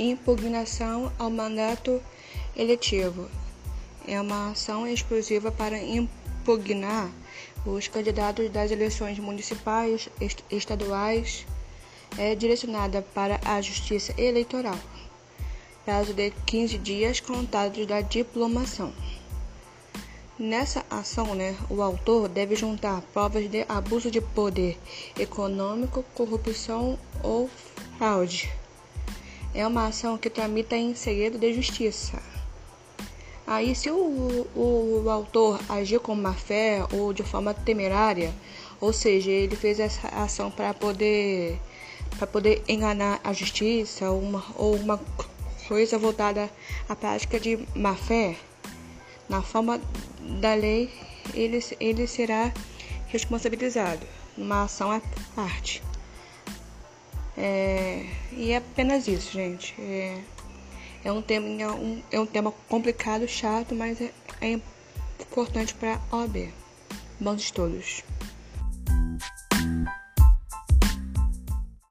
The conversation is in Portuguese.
impugnação ao mandato eletivo. É uma ação exclusiva para impugnar os candidatos das eleições municipais, estaduais, é direcionada para a Justiça Eleitoral, prazo de 15 dias contados da diplomação. Nessa ação, né, o autor deve juntar provas de abuso de poder econômico, corrupção ou fraude. É uma ação que tramita em segredo de justiça. Aí, se o, o, o autor agir com má fé ou de forma temerária, ou seja, ele fez essa ação para poder para poder enganar a justiça ou uma, ou uma coisa voltada à prática de má fé, na forma da lei, ele, ele será responsabilizado numa ação à parte. É, e é apenas isso, gente. É, é, um, tema, é, um, é um tema complicado, chato, mas é, é importante para a OAB. Bons estudos.